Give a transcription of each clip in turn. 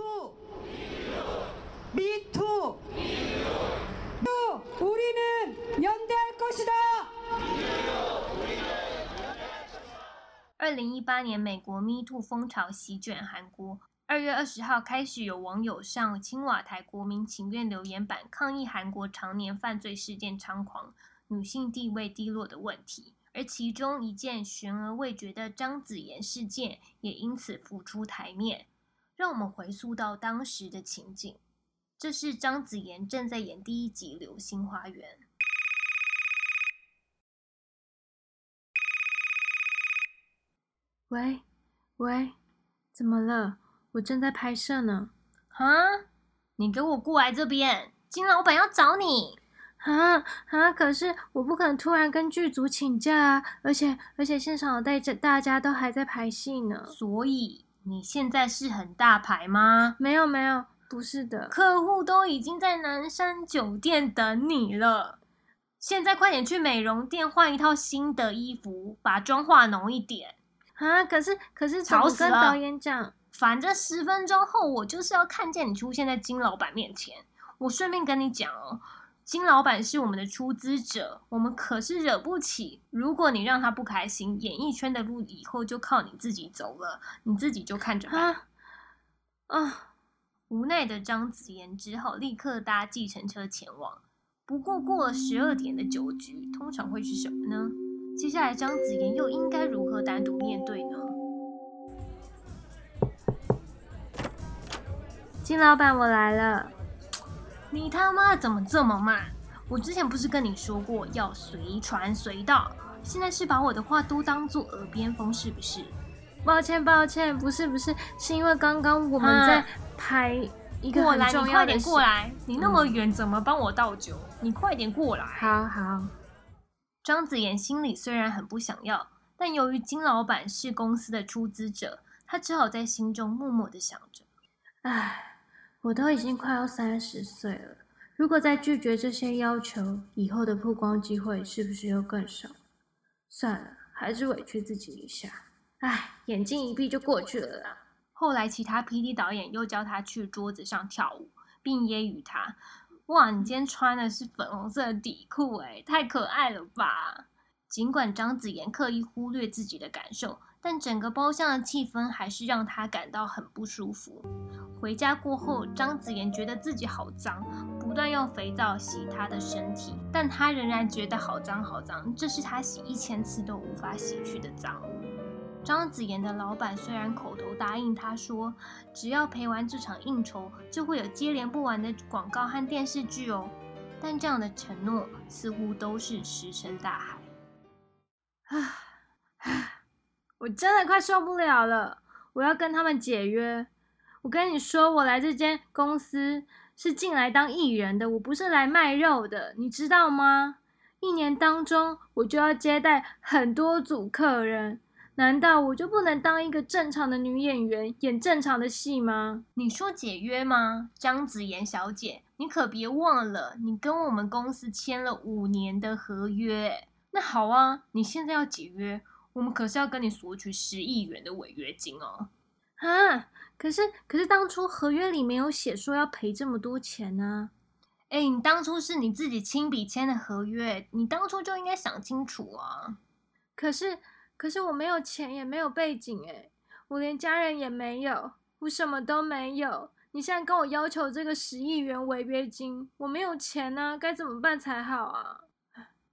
too. Me too. 또 우리는 연대할 것이다. 二零一八年，美国 Me Too 风潮席卷韩国。二月二十号开始，有网友上青瓦台国民请愿留言板抗议韩国常年犯罪事件猖狂、女性地位低落的问题。而其中一件悬而未决的张子妍事件，也因此浮出台面。 让我们回溯到当时的情景，这是张子妍正在演第一集《流星花园》。喂，喂，怎么了？我正在拍摄呢。啊，你给我过来这边，金老板要找你。啊啊！可是我不可能突然跟剧组请假啊，而且而且现场带着大家都还在排戏呢。所以你现在是很大牌吗？没有没有，不是的，客户都已经在南山酒店等你了。现在快点去美容店换一套新的衣服，把妆化浓一点。啊！可是可是，吵死了！跟导演讲，反正十分钟后我就是要看见你出现在金老板面前。我顺便跟你讲哦。金老板是我们的出资者，我们可是惹不起。如果你让他不开心，演艺圈的路以后就靠你自己走了，你自己就看着办。啊！无奈的张子妍只好立刻搭计程车前往。不过过了十二点的酒局，通常会是什么呢？接下来张子妍又应该如何单独面对呢？金老板，我来了。你他妈怎么这么慢？我之前不是跟你说过要随传随到，现在是把我的话都当做耳边风是不是？抱歉抱歉，不是不是，是因为刚刚我们在拍一个很重要的。快点过来！你那么远怎么帮我倒酒？你快点过来！好好。张子妍心里虽然很不想要，但由于金老板是公司的出资者，他只好在心中默默的想着：唉。我都已经快要三十岁了，如果再拒绝这些要求，以后的曝光机会是不是又更少？算了，还是委屈自己一下。唉，眼睛一闭就过去了啦。后来，其他 P.D 导演又叫他去桌子上跳舞，并揶揄他：“哇，你今天穿的是粉红色底裤，哎，太可爱了吧！”尽管张子妍刻意忽略自己的感受。但整个包厢的气氛还是让他感到很不舒服。回家过后，张子妍觉得自己好脏，不断用肥皂洗她的身体，但她仍然觉得好脏好脏，这是她洗一千次都无法洗去的脏。张子妍的老板虽然口头答应她说，只要陪完这场应酬，就会有接连不完的广告和电视剧哦，但这样的承诺似乎都是石沉大海。啊！我真的快受不了了，我要跟他们解约。我跟你说，我来这间公司是进来当艺人的，我不是来卖肉的，你知道吗？一年当中，我就要接待很多组客人，难道我就不能当一个正常的女演员，演正常的戏吗？你说解约吗，张子妍小姐？你可别忘了，你跟我们公司签了五年的合约。那好啊，你现在要解约。我们可是要跟你索取十亿元的违约金哦！啊，可是可是当初合约里没有写说要赔这么多钱呢。哎，你当初是你自己亲笔签的合约，你当初就应该想清楚啊。可是可是我没有钱，也没有背景，哎，我连家人也没有，我什么都没有。你现在跟我要求这个十亿元违约金，我没有钱呢，该怎么办才好啊？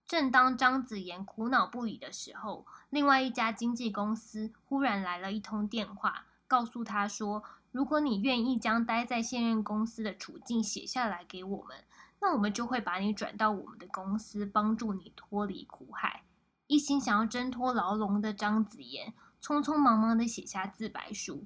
正当张子妍苦恼不已的时候，另外一家经纪公司忽然来了一通电话，告诉他说：“如果你愿意将待在现任公司的处境写下来给我们，那我们就会把你转到我们的公司，帮助你脱离苦海。”一心想要挣脱牢笼的张子妍，匆匆忙忙的写下自白书。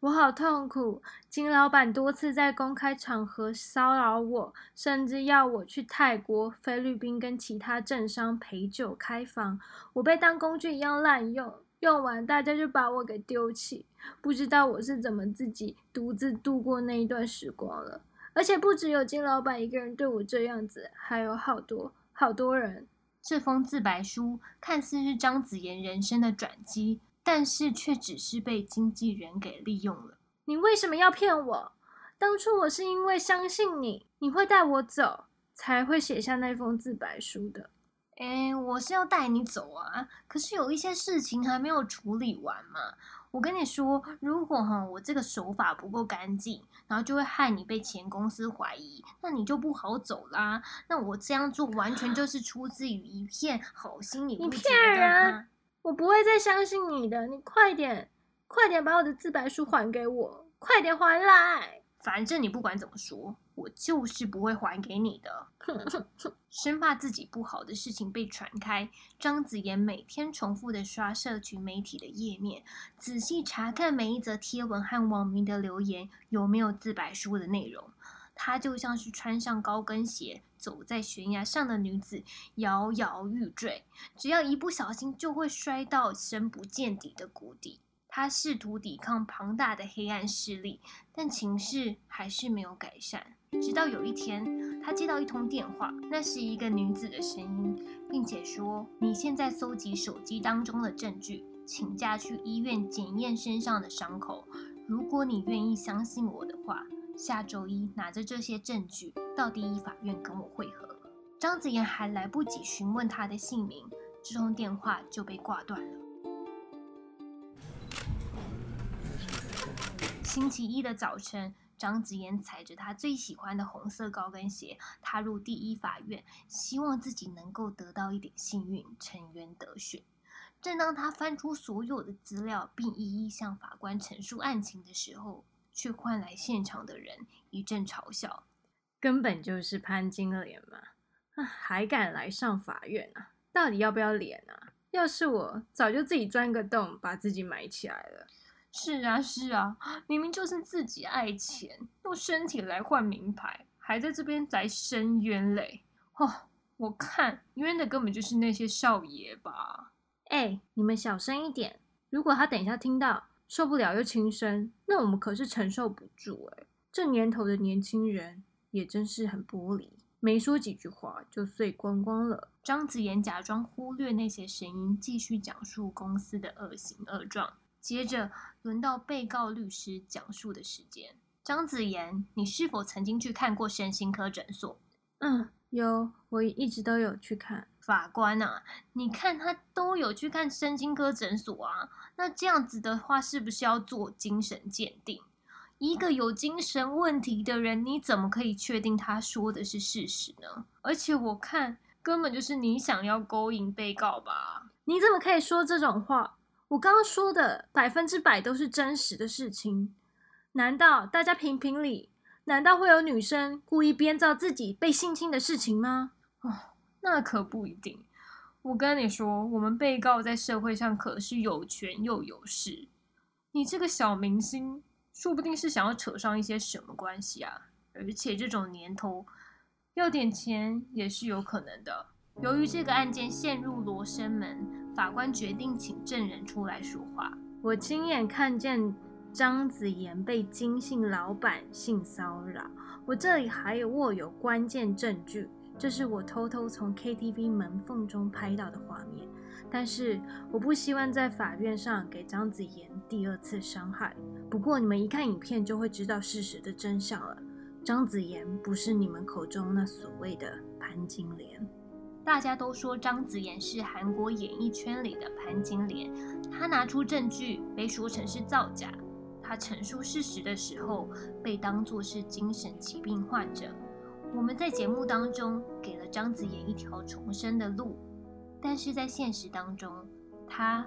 我好痛苦，金老板多次在公开场合骚扰我，甚至要我去泰国、菲律宾跟其他政商陪酒开房。我被当工具一样滥用，用完大家就把我给丢弃。不知道我是怎么自己独自度过那一段时光了。而且不只有金老板一个人对我这样子，还有好多好多人。这封自白书看似是张子妍人生的转机。但是却只是被经纪人给利用了。你为什么要骗我？当初我是因为相信你，你会带我走，才会写下那封自白书的。哎，我是要带你走啊，可是有一些事情还没有处理完嘛。我跟你说，如果哈我这个手法不够干净，然后就会害你被前公司怀疑，那你就不好走啦。那我这样做完全就是出自于一片好心，你你不觉骗得吗人！我不会再相信你的，你快点，快点把我的自白书还给我，快点还来！反正你不管怎么说，我就是不会还给你的。生怕自己不好的事情被传开，张子妍每天重复的刷社群媒体的页面，仔细查看每一则贴文和网民的留言有没有自白书的内容。她就像是穿上高跟鞋走在悬崖上的女子，摇摇欲坠，只要一不小心就会摔到深不见底的谷底。她试图抵抗庞大的黑暗势力，但情势还是没有改善。直到有一天，她接到一通电话，那是一个女子的声音，并且说：“你现在搜集手机当中的证据，请假去医院检验身上的伤口。如果你愿意相信我的话，下周一拿着这些证据到第一法院跟我会合。”张子妍还来不及询问他的姓名，这通电话就被挂断了。星期一的早晨，张子妍踩着她最喜欢的红色高跟鞋踏入第一法院，希望自己能够得到一点幸运，沉冤得雪。正当她翻出所有的资料，并一一向法官陈述案情的时候，却换来现场的人一阵嘲笑。根本就是潘金莲嘛！啊，还敢来上法院啊？到底要不要脸啊？要是我，早就自己钻个洞，把自己埋起来了。是啊，是啊，明明就是自己爱钱，用身体来换名牌，还在这边来申冤嘞！哦，我看冤的根本就是那些少爷吧。哎、你们小声一点！如果他等一下听到受不了又轻生，那我们可是承受不住哎、这年头的年轻人也真是很玻璃，没说几句话就碎光光了。张子妍假装忽略那些声音，继续讲述公司的恶行恶状。接着轮到被告律师讲述的时间。张子妍，你是否曾经去看过身心科诊所？嗯，有，我一直都有去看。法官啊，你看他都有去看身心科诊所啊，那这样子的话，是不是要做精神鉴定？一个有精神问题的人，你怎么可以确定他说的是事实呢？而且我看根本就是你想要勾引被告吧？你怎么可以说这种话？我刚刚说的百分之百都是真实的事情。难道大家评评理？难道会有女生故意编造自己被性侵的事情吗？那可不一定。我跟你说，我们被告在社会上可是有权又有势。你这个小明星，说不定是想要扯上一些什么关系啊！而且这种年头，要点钱也是有可能的。由于这个案件陷入罗生门，法官决定请证人出来说话。我亲眼看见张子妍被金信老板性骚扰，我这里还有握有关键证据，这是我偷偷从 KTV 门缝中拍到的画面。但是我不希望在法院上给张子妍第二次伤害。不过你们一看影片就会知道事实的真相了，张子妍不是你们口中那所谓的潘金莲。大家都说张子妍是韩国演艺圈里的潘金莲，她拿出证据被说成是造假，她陈述事实的时候被当作是精神疾病患者。我们在节目当中给了张子妍一条重生的路，但是在现实当中，她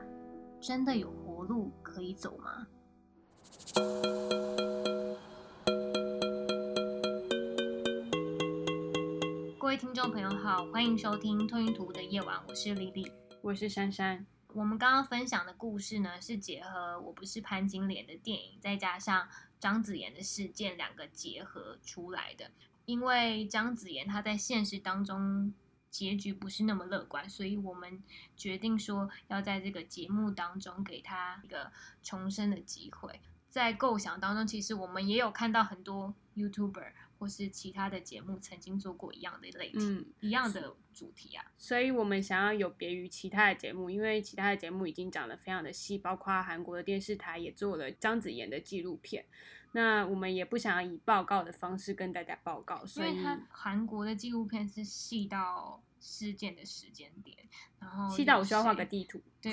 真的有活路可以走吗？各位听众朋友好，欢迎收听《吞云图的夜晚》，我是丽丽。我是珊珊，我们刚刚分享的故事呢，是结合《我不是潘金莲》的电影，再加上张子妍的事件两个结合出来的。因为张子妍她在现实当中结局不是那么乐观，所以我们决定说要在这个节目当中给她一个重生的机会。在构想当中，其实我们也有看到很多 YouTuber 或是其他的节目曾经做过一样的类题、嗯，一样的主题啊。所以我们想要有别于其他的节目，因为其他的节目已经讲得非常的细，包括韩国的电视台也做了章子妍的纪录片。那我们也不想要以报告的方式跟大家报告，因所以韩国的纪录片是细到事件的时间点，然后细到我需要画谁个地图。对，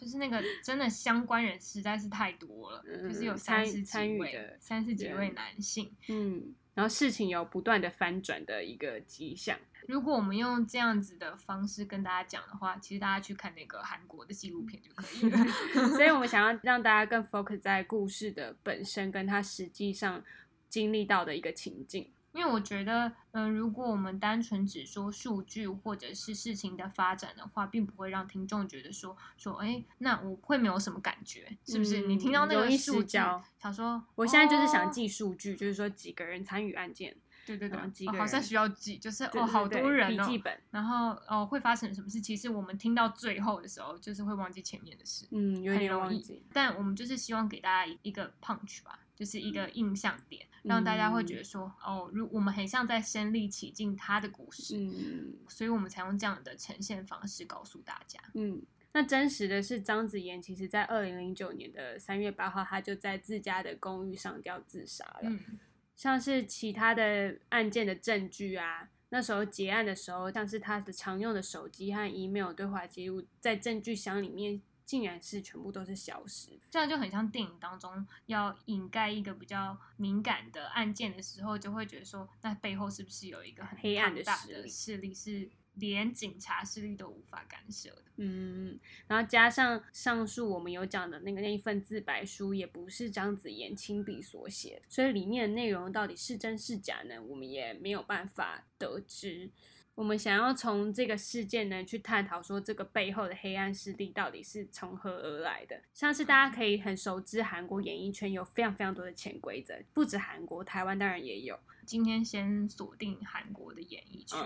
就是那个真的相关人实在是太多了，嗯就是有三十几位三十几位男性。嗯，然后事情有不断的翻转的一个迹象。如果我们用这样子的方式跟大家讲的话，其实大家去看那个韩国的纪录片就可以了。所以我们想要让大家更 focus 在故事的本身，跟他实际上经历到的一个情境。因为我觉得，嗯、如果我们单纯只说数据或者是事情的发展的话，并不会让听众觉得说说，哎，那我会没有什么感觉，是不是？嗯你听到那个数据失焦，想说，我现在就是想哦记数据，就是说几个人参与案件，对对对，几个哦好像需要记，就是对哦，好多人哦，笔记本，然后哦会发生什么事？其实我们听到最后的时候，就是会忘记前面的事，嗯，有点很容易忘记。但我们就是希望给大家一一个 punch 吧，就是一嗯个印象点，让大家会觉得说，哦，如我们很像在身临其境他的故事，嗯所以我们才用这样的呈现方式告诉大家。嗯。那真实的是，张子妍其实在二零零九年的三月八号，她就在自家的公寓上吊自杀了。嗯，像是其他的案件的证据啊，那时候结案的时候，像是他的常用的手机和 email 对话记录，在证据箱里面竟然是全部都是消失。这样就很像电影当中要掩盖一个比较敏感的案件的时候，就会觉得说，那背后是不是有一个很黑暗的大的势力势力是连警察势力都无法干涉的？嗯，然后加上上述我们有讲的那个那一份自白书，也不是张子妍亲笔所写，所以里面的内容到底是真是假呢？我们也没有办法得知。我们想要从这个事件呢去探讨说这个背后的黑暗势力到底是从何而来的。像是大家可以很熟知韩国演艺圈有非常非常多的潜规则，不止韩国，台湾当然也有。今天先锁定韩国的演艺圈。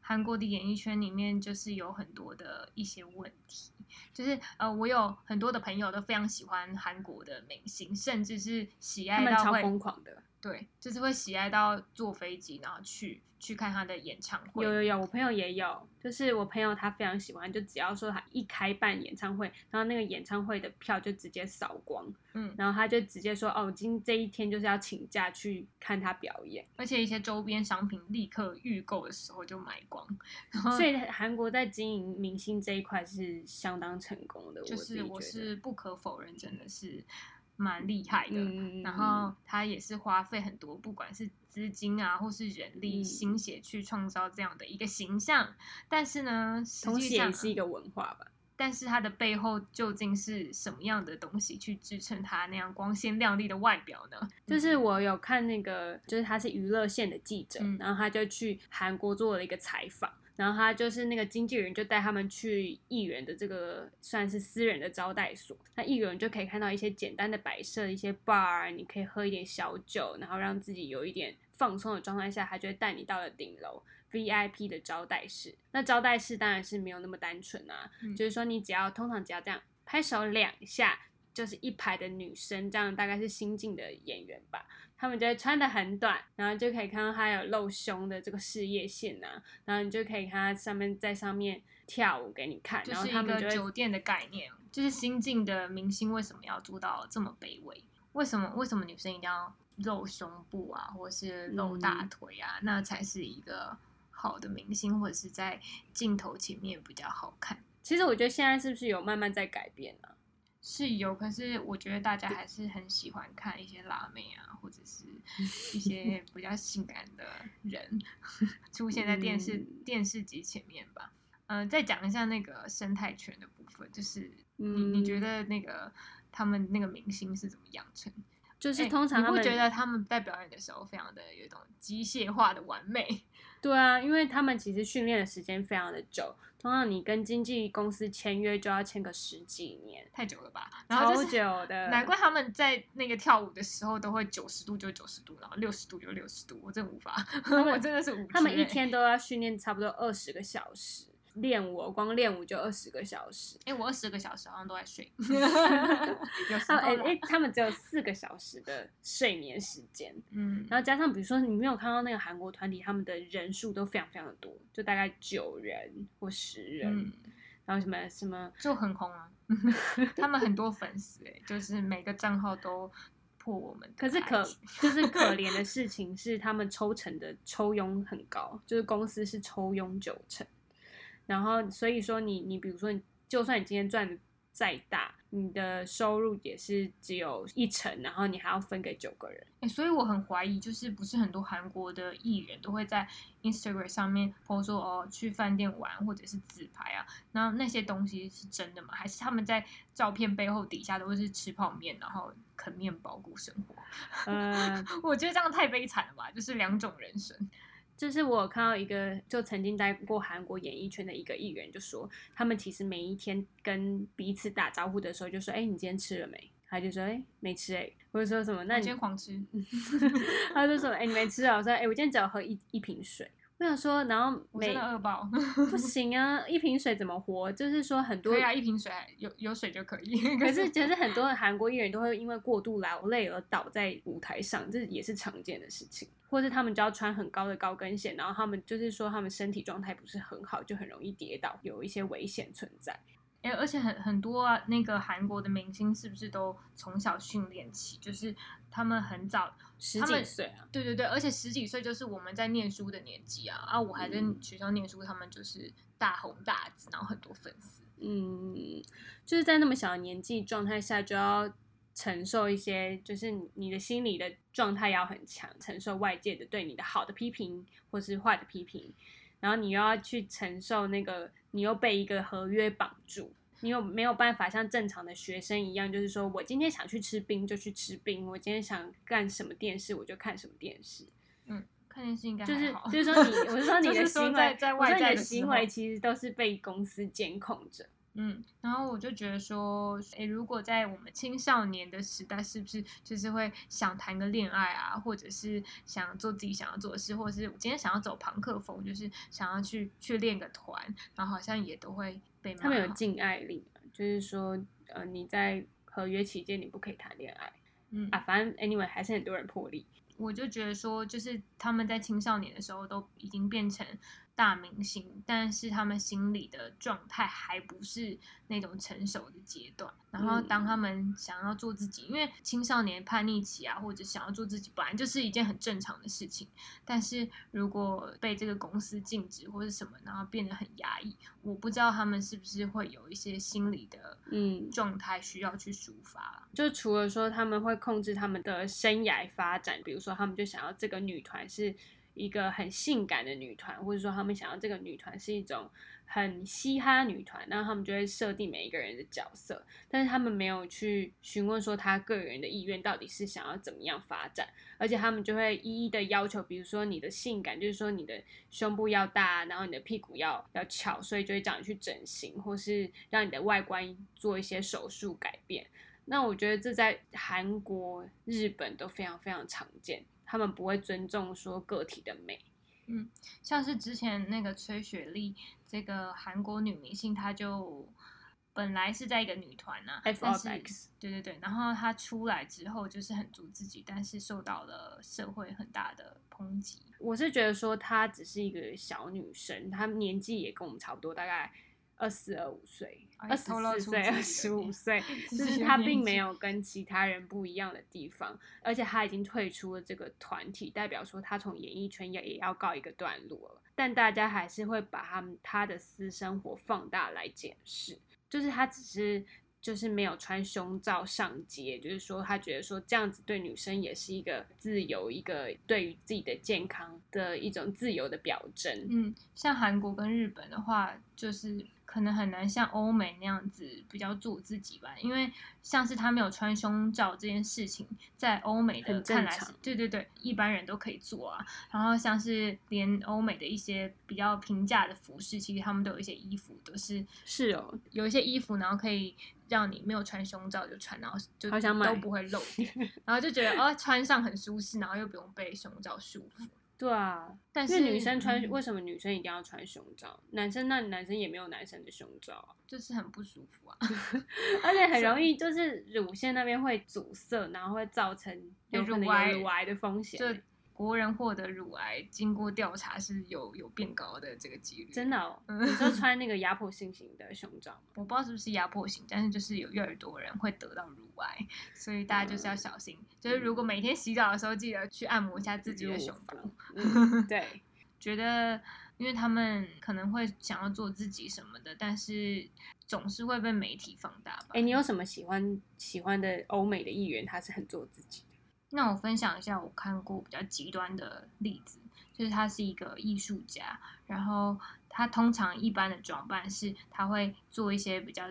韩国的演艺圈里面就是有很多的一些问题，就是呃，我有很多的朋友都非常喜欢韩国的明星，甚至是喜爱到会疯狂的。对，就是会喜爱到坐飞机然后去去看他的演唱会。有有有，我朋友也有，就是我朋友他非常喜欢，就只要说他一开办演唱会，然后那个演唱会的票就直接扫光，嗯，然后他就直接说哦，今这一天就是要请假去看他表演，而且一些周边商品立刻预购的时候就买光，所以韩国在经营明星这一块是相当成功的，就是我是不可否认，真的是蛮厉害的。嗯然后他也是花费很多，不管是资金啊，或是人力、嗯心血去创造这样的一个形象。但是呢，实同时际上也是一个文化吧。但是它的背后究竟是什么样的东西去支撑它那样光鲜亮丽的外表呢？就是我有看那个，就是他是娱乐线的记者，嗯然后他就去韩国做了一个采访，然后他就是那个经纪人就带他们去艺人的这个算是私人的招待所，那艺人就可以看到一些简单的摆设，一些 bar，你可以喝一点小酒，然后让自己有一点放松的状态下，他就会带你到了顶楼。VIP 的招待室，那招待室当然是没有那么单纯啊，嗯就是说你只要通常只要这样拍手两下，就是一排的女生，这样大概是新进的演员吧。他们就会穿的很短，然后就可以看到她有露胸的这个事业线啊，然后你就可以看她上面在上面跳舞给你看，然后就是一个他们就酒店的概念，就是新进的明星为什么要做到这么卑微？为什么为什么女生一定要露胸部啊，或是露大嗯腿啊？那才是一个好的明星，或者是在镜头前面比较好看。其实我觉得现在是不是有慢慢在改变啊？是有，可是我觉得大家还是很喜欢看一些辣妹啊，或者是一些 比较性感的人 出现在电视、嗯电视机前面吧。嗯、再讲一下那个生态圈的部分，就是你、嗯你觉得那个他们那个明星是怎么养成？就是哎通常他们、你不觉得他们在表演的时候非常的有一种机械化的完美？对啊，因为他们其实训练的时间非常的久，通常你跟经纪公司签约就要签个十几年，太久了吧？然后超就是久的。难怪他们在那个跳舞的时候都会九十度就九十度，然后六十度就六十度，我真无法，我真的是无知他们一欸天都要训练差不多二十个小时，练舞，光练舞就二十个小时。哎、我二十个小时好像都在睡，有时候啦哎哎，他们只有四个小时的睡眠时间，嗯，然后加上比如说你没有看到那个韩国团体，他们的人数都非常非常的多，就大概九人或十人，嗯，然后什么什么就很红啊，他们很多粉丝哎、就是每个账号都破我们。可是可就是可怜的事情是，他们抽成的抽佣很高，就是公司是抽佣九成，然后所以说你你比如说你，就算你今天赚的再大，你的收入也是只有一成，然后你还要分给九个人。欸，所以我很怀疑，就是不是很多韩国的艺人都会在 Instagram 上面 po 说哦去饭店玩或者是自拍啊，那那些东西是真的吗？还是他们在照片背后底下都是吃泡面，然后啃面包过生活？呃，我觉得这样太悲惨了吧，就是两种人生。就是我有看到一个就曾经待过韩国演艺圈的一个艺人，就说他们其实每一天跟彼此打招呼的时候，就说：“哎、你今天吃了没？”他就说：“哎、没吃哎、或者说什么？那你我今天狂吃，他就说：“哎、你没吃啊？”我说：“哎、我今天只有喝一一瓶水。”我想说，然后我真每的饿爆。不行啊，一瓶水怎么活？就是说很多对啊，一瓶水有有水就可以。可是，其实很多的韩国艺人都会因为过度劳累而倒在舞台上，这也是常见的事情。或是他们就要穿很高的高跟鞋，然后他们就是说他们身体状态不是很好，就很容易跌倒，有一些危险存在。哎、而且很很多啊，那个韩国的明星是不是都从小训练起？就是他们很早，十几岁啊，对对对，而且十几岁就是我们在念书的年纪啊啊！我还在嗯学校念书，他们就是大红大紫，然后很多粉丝。嗯，就是在那么小的年纪状态下，就要承受一些，就是你你的心理的状态要很强，承受外界的对你的好的批评或是坏的批评，然后你又要去承受那个，你又被一个合约绑住。你有没有办法像正常的学生一样，就是说我今天想去吃冰就去吃冰，我今天想干什么电视我就看什么电视，嗯看电视应该就是，就是说你，我是说 你的行为，在在外我说你的行为其实都是被公司监控着。嗯，然后我就觉得说，诶，如果在我们青少年的时代，是不是就是会想谈个恋爱啊，或者是想做自己想要做的事，或者是我今天想要走朋克风，就是想要去去练个团，然后好像也都会被骂。他们有禁爱令，就是说，呃，你在合约期间你不可以谈恋爱嗯啊。反正 anyway 还是很多人破例。我就觉得说，就是他们在青少年的时候都已经变成大明星，但是他们心理的状态还不是那种成熟的阶段。然后当他们想要做自己，因为青少年叛逆期啊，或者想要做自己，本来就是一件很正常的事情。但是如果被这个公司禁止或者什么，然后变得很压抑，我不知道他们是不是会有一些心理的嗯状态需要去抒发。就除了说他们会控制他们的生涯发展，比如说他们就想要这个女团是一个很性感的女团，或者说他们想要这个女团是一种很嘻哈女团，然后他们就会设定每一个人的角色，但是他们没有去询问说他个人的意愿到底是想要怎么样发展，而且他们就会一一的要求，比如说你的性感，就是说你的胸部要大，然后你的屁股要要翘，所以就会叫你去整形，或是让你的外观做一些手术改变。那我觉得这在韩国、日本都非常非常常见，他们不会尊重说个体的美。嗯像是之前那个崔雪莉这个韩国女明星，她就本来是在一个女团呐、F 但 of 是 X 对对对，然后她出来之后就是很足自己，但是受到了社会很大的抨击。我是觉得说她只是一个小女生，她年纪也跟我们差不多，大概二十二五岁、哎二十四岁、二十五岁，就是己的年她并没有跟其他人不一样的地方，而且他已经退出了这个团体，代表说他从演艺圈也也要告一个段落了。但大家还是会把他们他的私生活放大来检视，就是他只是。就是没有穿胸罩上街，就是说他觉得说这样子对女生也是一个自由，一个对于自己的健康的一种自由的表征。嗯，像韩国跟日本的话，就是可能很难像欧美那样子比较做自己吧，因为像是他没有穿胸罩这件事情，在欧美的看来是，对对对，一般人都可以做啊。然后像是连欧美的一些比较平价的服饰，其实他们都有一些衣服都是是哦，有一些衣服，然后可以让你没有穿胸罩就穿，然后就都不会露 点，然后就觉得哦穿上很舒适，然后又不用被胸罩束缚。对啊，但是女生穿嗯为什么女生一定要穿胸罩？男生那男生也没有男生的胸罩啊，就是很不舒服啊。而且很容易就是乳腺那边会阻塞，然后会造成有可能乳癌有乳癌的风险。国人获得乳癌，经过调查是有有变高的这个几率。真的、哦，嗯 你说穿那个压迫性型的胸罩吗？我不知道是不是压迫型，但是就是有越来越多人会得到乳癌，所以大家就是要小心。就是如果每天洗澡的时候，记得去按摩一下自己的胸部。嗯，对，觉得，因为他们可能会想要做自己什么的，但是总是会被媒体放大吧。哎、你有什么喜欢喜欢的欧美的艺人？他是很做自己的。那我分享一下我看过比较极端的例子，就是他是一个艺术家，然后他通常一般的装扮是他会做一些比较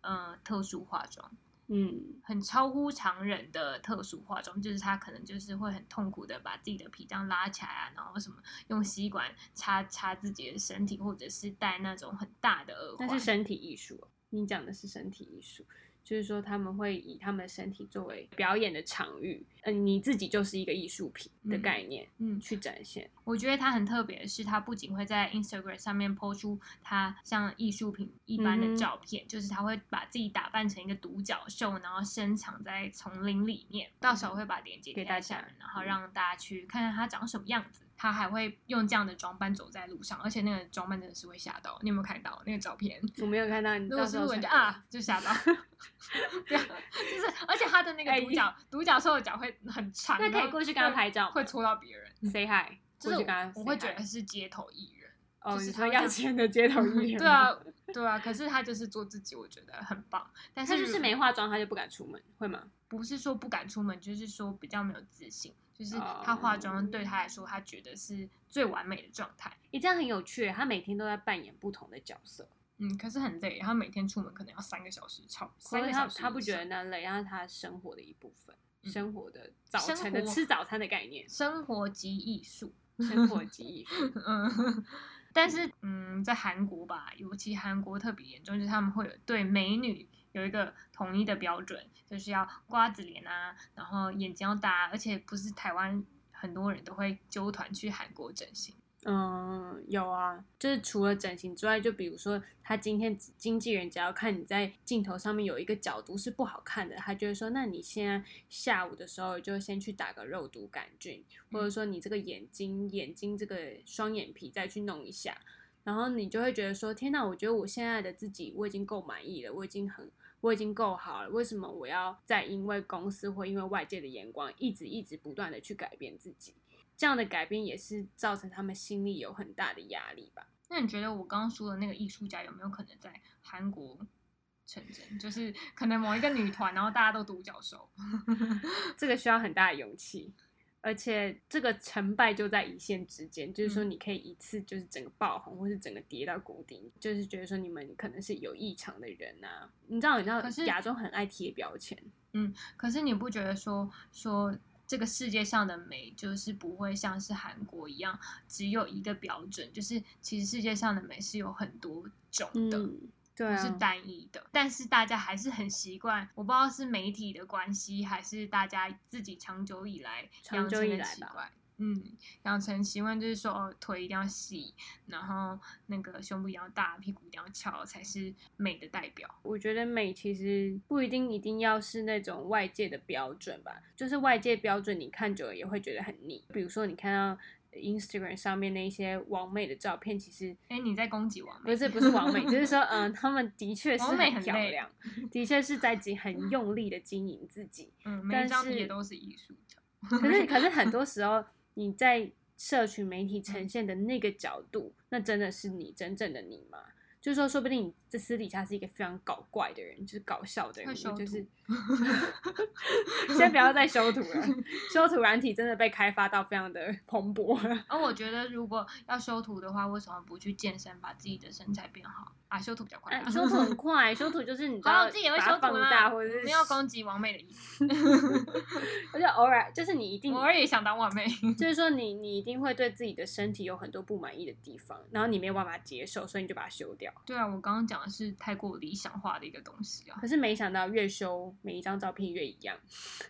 呃特殊化妆，嗯，很超乎常人的特殊化妆，就是他可能就是会很痛苦的把自己的皮这样拉起来啊，然后什么用吸管擦擦自己的身体，或者是戴那种很大的耳环。那是身体艺术哦。你讲的是身体艺术，就是说他们会以他们的身体作为表演的场域，嗯、你自己就是一个艺术品的嗯概念、嗯，去展现。我觉得他很特别的是，他不仅会在 Instagram 上面 po 出他像艺术品一般的照片，就是他会把自己打扮成一个独角兽，然后深藏在丛林里面。到时候会把链接给大家然后让大家去看看他长什么样子。他还会用这样的装扮走在路上，而且那个装扮真的是会吓到。你有没有看到那个照片？我没有看到你，如果是人就啊，就吓到，就是而且他的那哎个独角、独角兽的脚会很长，那可以过去跟他拍照吗会戳到别人。say hi，就是我会觉得是街头艺人。哦，就是他要钱的街头艺人，对啊，，对啊，可是他就是做自己，我觉得很棒。但是他就是没化妆，他就不敢出门，会吗？不是说不敢出门，就是说比较没有自信，就是哦他化妆对他来说，他觉得是最完美的状态。诶，这样很有趣，他每天都在扮演不同的角色，嗯，可是很累，他每天出门可能要三个小时，超三个小时他他不觉得那累，然后他生活的一部分，嗯生活的早晨的吃早餐的概念，生活及艺术。生活及艺术。嗯，但是嗯，在韩国吧，尤其韩国特别严重，就是他们会有对美女有一个统一的标准，就是要瓜子脸啊，然后眼睛要大啊，而且不是台湾很多人都会揪团去韩国整形。嗯，有啊，就是除了整形之外，就比如说他今天经纪人只要看你在镜头上面有一个角度是不好看的，他就会说，那你现在下午的时候就先去打个肉毒杆菌，或者说你这个眼睛眼睛这个双眼皮再去弄一下，然后你就会觉得说，天哪，我觉得我现在的自己我已经够满意了，我已经很我已经够好了，为什么我要再因为公司或因为外界的眼光，一直一直不断的去改变自己？这样的改变也是造成他们心里有很大的压力吧。那你觉得我刚刚说的那个艺术家有没有可能在韩国成真？就是可能某一个女团，然后大家都独角兽。这个需要很大的勇气，而且这个成败就在一线之间，就是说嗯你可以一次就是整个爆红，或是整个跌到谷底，就是觉得说你们可能是有异常的人啊。你知道，你知道可是亚洲很爱贴标签，嗯可是你不觉得说说这个世界上的美就是不会像是韩国一样只有一个标准？就是其实世界上的美是有很多种的。嗯，对不是啊，单一的，但是大家还是很习惯。我不知道是媒体的关系，还是大家自己长久以来养成的以来吧习惯。嗯，养成习惯就是说，哦，腿一定要细，然后那个胸部一定要大，屁股一定要翘，才是美的代表。我觉得美其实不一定一定要是那种外界的标准吧，就是外界标准你看久了也会觉得很腻。比如说你看到 Instagram 上面那些完美的照片，其实哎，你在攻击王美？不是不是王美，就是说嗯，他们的确是很漂亮，的确是在经很用力的经营自己。嗯，每张是也都是艺术家。可是可是很 多时候你在社群媒体呈现的那个角度，那真的是你真正的你吗？就是说，说不定你这私底下是一个非常搞怪的人，就是搞笑的人，就是 先不要再修图了，修图软体真的被开发到非常的蓬勃了。而 我觉得，如果要修图的话，为什么不去健身，把自己的身材变好啊？修图比较快、修图很快，修图就是你知道，自己也会修图它放大，啦。或者是我没有攻击完美的意思，而且偶尔就是你一定我，偶尔也想当完美。就是说你你一定会对自己的身体有很多不满意的地方，然后你没有办法接受，所以你就把它修掉。对啊，我刚刚讲的是太过理想化的一个东西啊。可是没想到越修每一张照片越一样，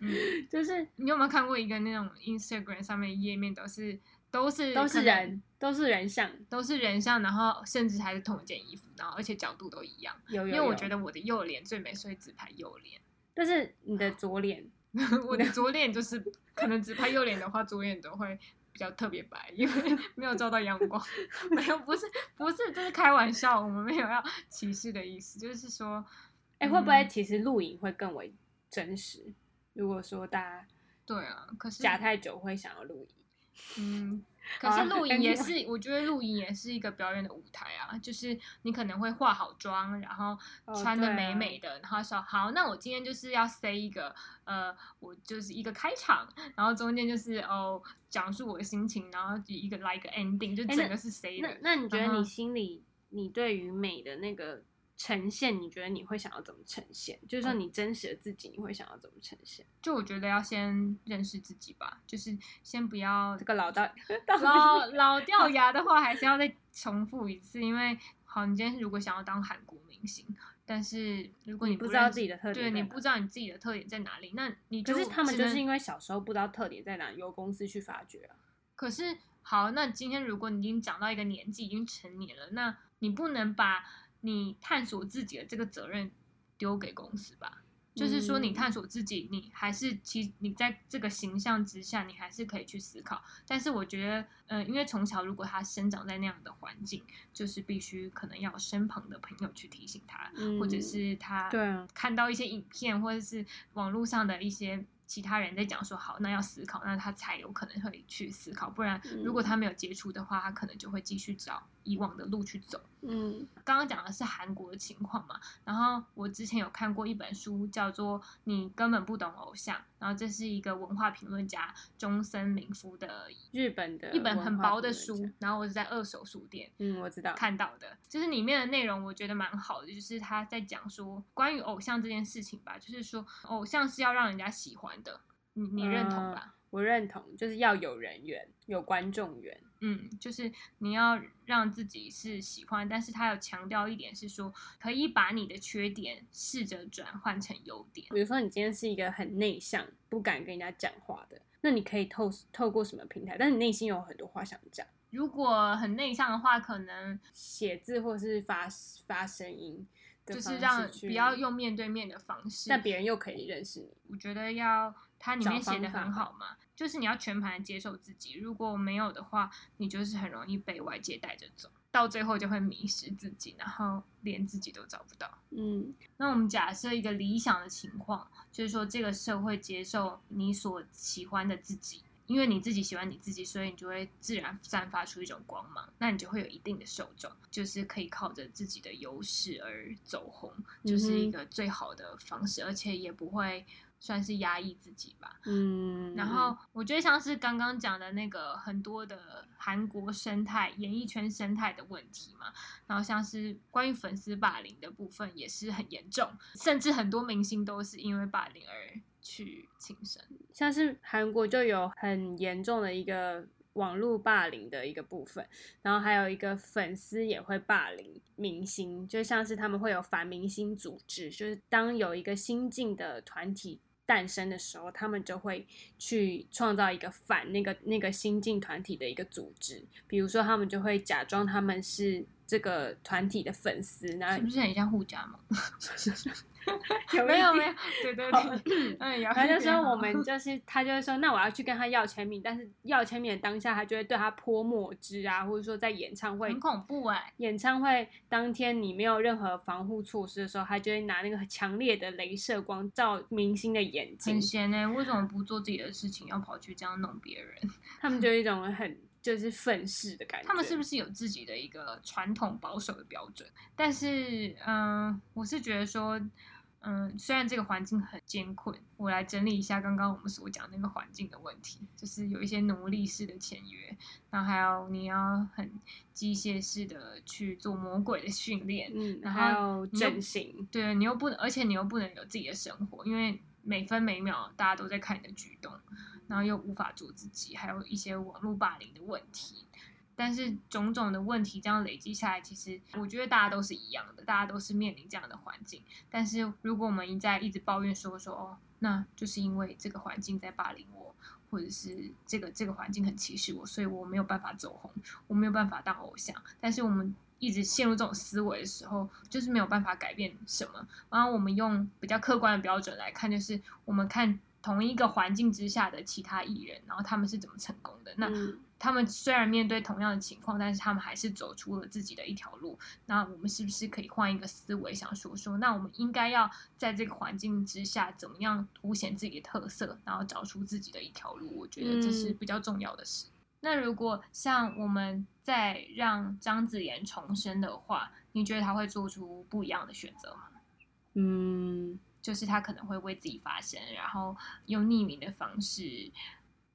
嗯，就是你有没有看过一个那种 Instagram 上面页面都是都是都是人，都是人像，都是人像，然后甚至还是同一件衣服，然后而且角度都一样。有有因为我有觉得我的右脸最美，所以只拍右脸。但是你的左脸，我的左脸就是可能只拍右脸的话，左脸都会比较特别白，因为没有照到阳光。没有，不是不是，这是开玩笑，我们没有要歧视的意思，就是说，哎、会不会嗯其实录影会更为真实？如果说大家对啊，可是假太久会想要录影，嗯，可是录影也是，我觉得录影也是一个表演的舞台啊，就是你可能会化好妆，然后哦穿的美美的，然后说好，那我今天就是要 say 一个呃，我就是一个开场，然后中间就是哦讲述我的心情，然后一个来一个 ending，就整个是 say 那的。那你觉得你心里，你对于美的那个呈现，你觉得你会想要怎么呈现？就是说哦你真实的自己，你会想要怎么呈现？就我觉得要先认识自己吧，就是先不要这个老掉 老老掉牙的话，还是要再重复一次，因为好，你今天如果想要当韩国明星，但是如果你不知道自己的特点对你不知道你自己的特点在哪里，那你就可是他们就是因为小时候不知道特点在哪，由公司去发掘啊。可是好，那今天如果你已经长到一个年纪，已经成年了，那你不能把你探索自己的这个责任丢给公司吧？就是说，你嗯探索自己，你还是其你在这个形象之下，你还是可以去思考。但是我觉得，呃，因为从小如果他生长在那样的环境，就是必须可能要身旁的朋友去提醒他，或者嗯是他看到一些影片，或者是网络上的一些其他人在讲说好，那要思考，那他才有可能会去思考。不然，如果嗯他没有接触的话，他可能就会继续找以往的路去走。嗯刚刚讲的是韩国的情况嘛，然后我之前有看过一本书，叫做《你根本不懂偶像》，然后这是一个文化评论家中森明夫的日本的一本很薄的书然后我是在二手书店嗯，我知道。看到的，就是里面的内容我觉得蛮好的，就是他在讲说关于偶像这件事情吧，就是说偶像是要让人家喜欢的，你你认同吧？我认同，就是要有人缘，有观众缘。嗯，就是你要让自己是喜欢，但是他有强调一点是说，可以把你的缺点试着转换成优点。比如说，你今天是一个很内向、不敢跟人家讲话的，那你可以透透过什么平台？但你内心有很多话想讲，如果很内向的话，可能写字或是发发声音就是让不要，用面对面的方式。但别人又可以认识你。我觉得要它里面找写的很好嘛，就是你要全盘地接受自己，如果没有的话，你就是很容易被外界带着走，到最后就会迷失自己，然后连自己都找不到。嗯那我们假设一个理想的情况，就是说这个社会接受你所喜欢的自己，因为你自己喜欢你自己，所以你就会自然散发出一种光芒，那你就会有一定的受众，就是可以靠着自己的优势而走红，就是一个最好的方式，而且也不会算是压抑自己吧。嗯，然后我觉得像是刚刚讲的那个很多的韩国生态、演艺圈生态的问题嘛，然后像是关于粉丝霸凌的部分也是很严重，甚至很多明星都是因为霸凌而去轻生。像是韩国就有很严重的一个网络霸凌的一个部分，然后还有一个粉丝也会霸凌明星，就像是他们会有反明星组织，就是当有一个新进的团体。诞生的时候，他们就会去创造一个反那个那个新进团体的一个组织，比如说他们就会假装他们是这个团体的粉丝，那是不是很像互加盟？有一点没有没有，对对对，嗯，然后就说我们就是他就会说，那我要去跟他要签名，但是要签名的当下，他就会对他泼墨汁啊，或者说在演唱会很恐怖哎、演唱会当天你没有任何防护措施的时候，他就会拿那个强烈的镭射光照明星的眼睛很，闲哎、为什么不做自己的事情，要跑去这样弄别人？他们就一种很就是愤世的感觉。他们是不是有自己的一个传统保守的标准？但是，嗯、我是觉得说，嗯、虽然这个环境很艰困，我来整理一下刚刚我们所讲那个环境的问题，就是有一些奴隶式的签约，然后还有你要很机械式的去做魔鬼的训练，嗯，然后整形，对你又不能，而且你又不能有自己的生活，因为每分每秒大家都在看你的举动，然后又无法做自己，还有一些网络霸凌的问题。但是种种的问题这样累积下来，其实我觉得大家都是一样的，大家都是面临这样的环境。但是如果我们一再一直抱怨说说哦，那就是因为这个环境在霸凌我，或者是这个这个环境很歧视我，所以我没有办法走红，我没有办法当偶像。但是我们一直陷入这种思维的时候，就是没有办法改变什么。然后我们用比较客观的标准来看，就是我们看同一个环境之下的其他艺人，然后他们是怎么成功的。那嗯他们虽然面对同样的情况，但是他们还是走出了自己的一条路。那我们是不是可以换一个思维，想说说，那我们应该要在这个环境之下，怎么样凸显自己的特色，然后找出自己的一条路？我觉得这是嗯比较重要的事。那如果像我们再让张子妍重生的话，你觉得他会做出不一样的选择吗？嗯，就是他可能会为自己发声，然后用匿名的方式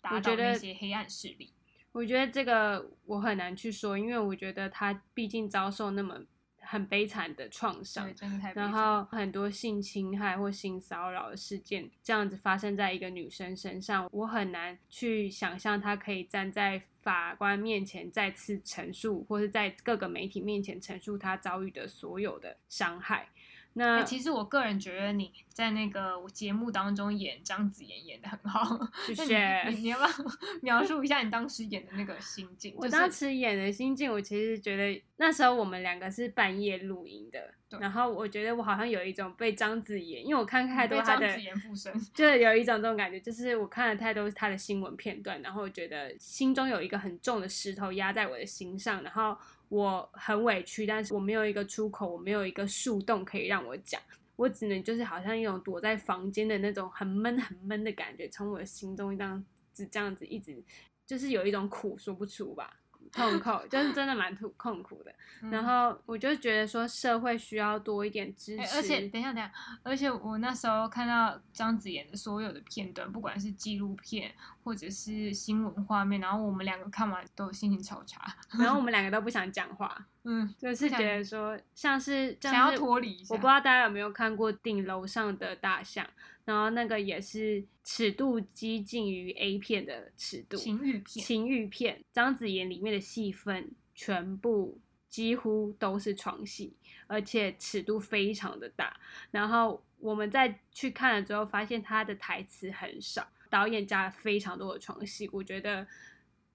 打倒我觉得那些黑暗势力。我觉得这个我很难去说，因为我觉得他毕竟遭受那么很悲惨的创伤然后很多性侵害或性骚扰的事件这样子发生在一个女生身上，我很难去想象她可以站在法官面前再次陈述，或是在各个媒体面前陈述她遭遇的所有的伤害。那、欸其实我个人觉得你在那个节目当中演张子妍演的很好，那谢谢你要不要 描述一下你当时演的那个心境？我就是当时演的心境，我其实觉得那时候我们两个是半夜录音的，然后我觉得我好像有一种被张子妍，因为我看太多被他的张子妍附身，就是有一种这种感觉，就是我看了太多他的新闻片段，然后我觉得心中有一个很重的石头压在我的心上，然后我很委屈，但是我没有一个出口，我没有一个树洞可以让我讲，我只能就是好像一种躲在房间的那种很闷很闷的感觉，从我的心中这样子这样子一直，就是有一种苦说不出吧。痛苦，就是 真的蛮痛痛苦的。然嗯后我就觉得说，社会需要多一点支持，欸而且等一下，等一下，而且我那时候看到张子妍的所有的片段，不管是纪录片或者是新闻画面，然后我们两个看完都心情超差，然后我们两个都不想讲话，嗯，就是觉得说像是想要脱离一下。我不知道大家有没有看过《顶楼上的大象》，然后那个也是尺度接近于 A 片的尺度，情欲片，情欲片，张子妍里面的戏份全部几乎都是床戏，而且尺度非常的大。然后我们在去看了之后，发现他的台词很少，导演加了非常多的床戏，我觉得。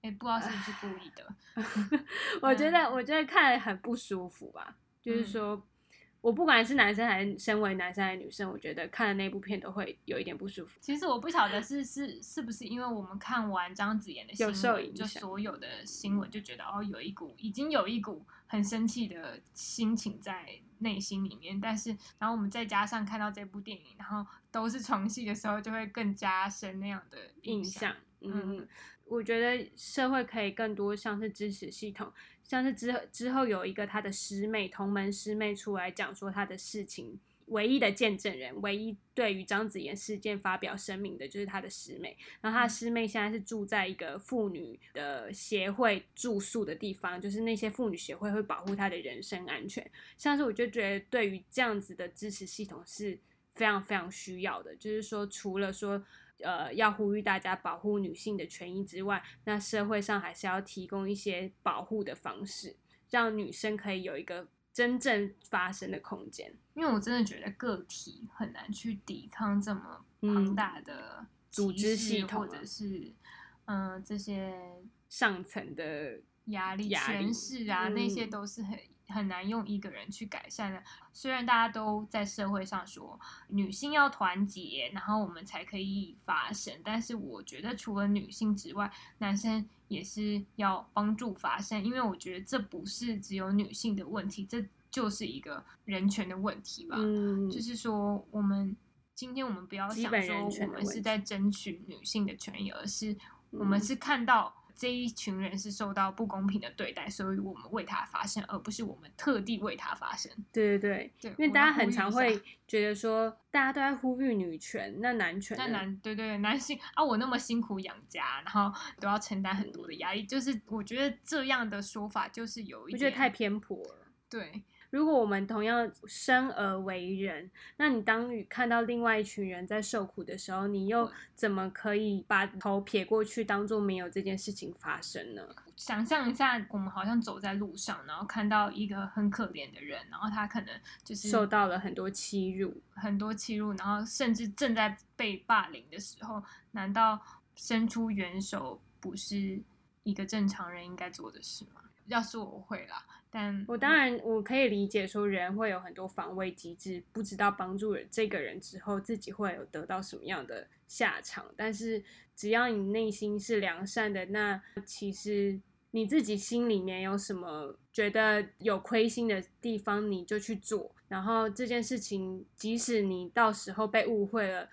哎、不知道是不是故意的。我觉得，我觉得看了很不舒服吧。就是嗯说，我不管是男生还是身为男生还是女生，我觉得看了那部片都会有一点不舒服。其实我不晓得是是是不是因为我们看完张子妍的新闻，就所有的新闻就觉得哦，有一股已经有一股很生气的心情在内心里面，但是然后我们再加上看到这部电影，然后都是床戏的时候，就会更加深那样的印象嗯嗯，我觉得社会可以更多像是支持系统，像是之后之后有一个他的师妹同门师妹出来讲说他的事情，唯一的见证人，唯一对于张子妍事件发表声明的就是他的师妹。然后他的师妹现在是住在一个妇女的协会住宿的地方，就是那些妇女协会会保护她的人身安全。像是我就觉得对于这样子的支持系统是非常非常需要的，就是说除了说。呃，要呼吁大家保护女性的权益之外，那社会上还是要提供一些保护的方式，让女生可以有一个真正发生的空间。因为我真的觉得个体很难去抵抗这么庞大的嗯组织系统啊或者是嗯、呃这些上层的压力、权势啊，那些嗯都是很很难用一个人去改善的。虽然大家都在社会上说女性要团结，然后我们才可以发声，但是我觉得除了女性之外，男生也是要帮助发声，因为我觉得这不是只有女性的问题，这就是一个人权的问题吧。嗯，就是说，我们今天我们不要想说我们是在争取女性的权益，而是我们嗯是看到这一群人是受到不公平的对待，所以我们为他发声，而不是我们特地为他发声。对对对，对，因为大家很常会觉得说，大家都在呼吁女权，那男权那呢男对对男性 啊，我那么辛苦养家，然后都要承担很多的压力，就是我觉得这样的说法就是有一点我觉得太偏颇了。对，如果我们同样生而为人，那你当你看到另外一群人在受苦的时候，你又怎么可以把头撇过去，当做没有这件事情发生呢？想象一下，我们好像走在路上，然后看到一个很可怜的人，然后他可能就是受到了很多欺辱，很多欺辱，然后甚至正在被霸凌的时候，难道伸出援手不是一个正常人应该做的事吗？要是我会啦，但我当然我可以理解说人会有很多防卫机制，不知道帮助了这个人之后自己会有得到什么样的下场。但是只要你内心是良善的，那其实你自己心里面有什么觉得有亏心的地方，你就去做。然后这件事情，即使你到时候被误会了。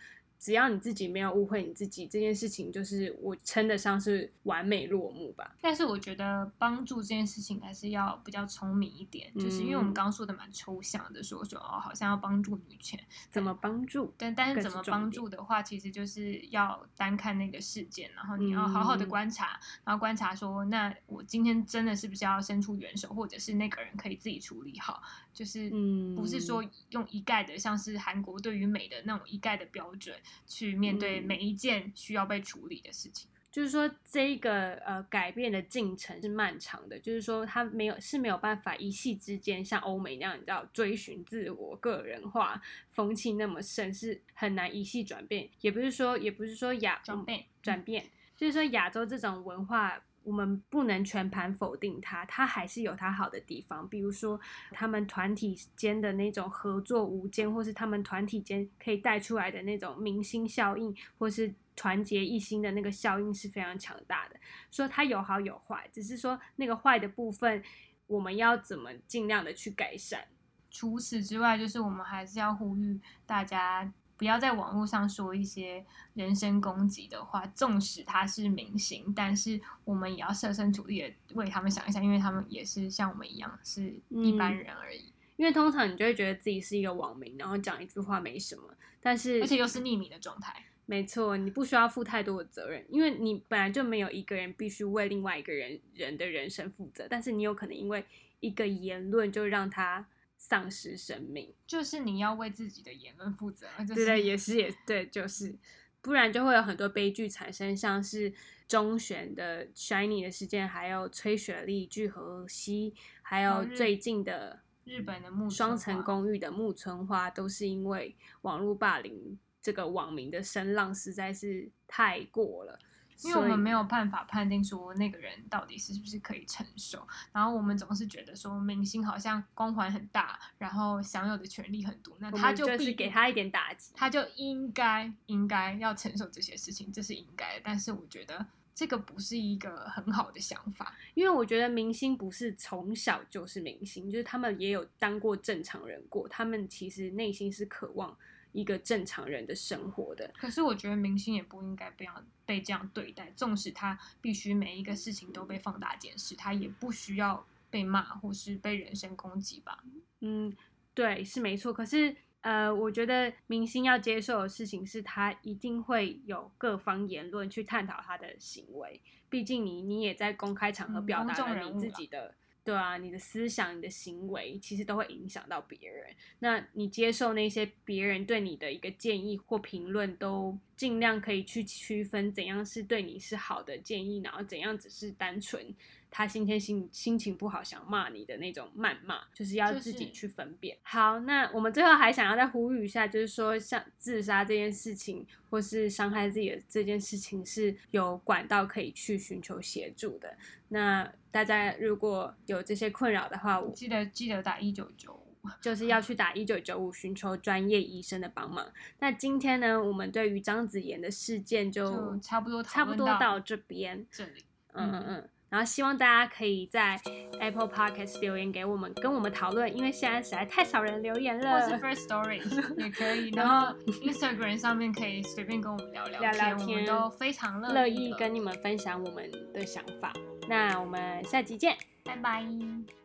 只要你自己没有误会你自己，这件事情就是我称得上是完美落幕吧。但是我觉得帮助这件事情还是要比较聪明一点，就是因为我们刚刚说的蛮抽象的，说说哦，好像要帮助女权，怎么帮助？但但是怎么帮助的话，其实就是要单看那个事件，然后你要好好的观察，然后观察说，那我今天真的是不是要伸出援手，或者是那个人可以自己处理好，就是不是说用一概的，像是韩国对于美的那种一概的标准。去面对每一件需要被处理的事情，就是说这一个呃改变的进程是漫长的，就是说它没有是没有办法一夕之间像欧美那样，你知道追寻自我、个人化风气那么盛，是很难一夕转变。也不是说也不是说亚转变转变，就是说亚洲这种文化。我们不能全盘否定它，它还是有它好的地方。比如说，他们团体间的那种合作无间，或是他们团体间可以带出来的那种明星效应，或是团结一心的那个效应是非常强大的。说它有好有坏，只是说那个坏的部分，我们要怎么尽量的去改善。除此之外，就是我们还是要呼吁大家。不要在网络上说一些人身攻击的话，纵使他是明星，但是我们也要设身处地的为他们想一下，因为他们也是像我们一样是一般人而已。因为通常你就会觉得自己是一个网民，然后讲一句话没什么，但是而且又是匿名的状态。没错，你不需要负太多的责任，因为你本来就没有一个人必须为另外一个人人的人生负责，但是你有可能因为一个言论就让他。丧失生命，就是你要为自己的言论负责。对对，也是也对，就是，不然就会有很多悲剧产生，像是中选的 Shiny 的事件，还有崔雪莉聚合西，还有最近的日本的木双层公寓的木村花，都是因为网络霸凌这个网民的声浪实在是太过了。因为我们没有办法判定说那个人到底是不是可以承受，然后我们总是觉得说明星好像光环很大，然后享有的权利很多，那他就必给他一点打击，他就应该应该要承受这些事情，这是应该。但是我觉得这个不是一个很好的想法，因为我觉得明星不是从小就是明星，就是他们也有当过正常人过，他们其实内心是渴望。一个正常人的生活的，可是我觉得明星也不应该被被这样对待。纵使他必须每一个事情都被放大检视，他也不需要被骂或是被人身攻击吧？嗯，对，是没错。可是，呃，我觉得明星要接受的事情是他一定会有各方言论去探讨他的行为。毕竟你你也在公开场合表达了你自己的。对啊，你的思想、你的行为，其实都会影响到别人。那你接受那些别人对你的一个建议或评论，都尽量可以去区分怎样是对你是好的建议，然后怎样只是单纯。他今天心心情不好，想骂你的那种谩骂，就是要自己去分辨。好，那我们最后还想要再呼吁一下，就是说像自杀这件事情，或是伤害自己的这件事情，是有管道可以去寻求协助的。那大家如果有这些困扰的话，我记得记得打一九九五，就是要去打一九九五，寻求专业医生的帮忙。那今天呢，我们对于张子妍的事件就差不多差不多到这边这里，嗯嗯嗯。然后希望大家可以在 Apple Podcast 留言给我们，跟我们讨论，因为现在实在太少人留言了。或是 First Story 也可以，然后 Instagram 上面可以随便跟我们聊聊天，我们都非常乐意跟你们分享我们的想法。那我们下集见，拜拜。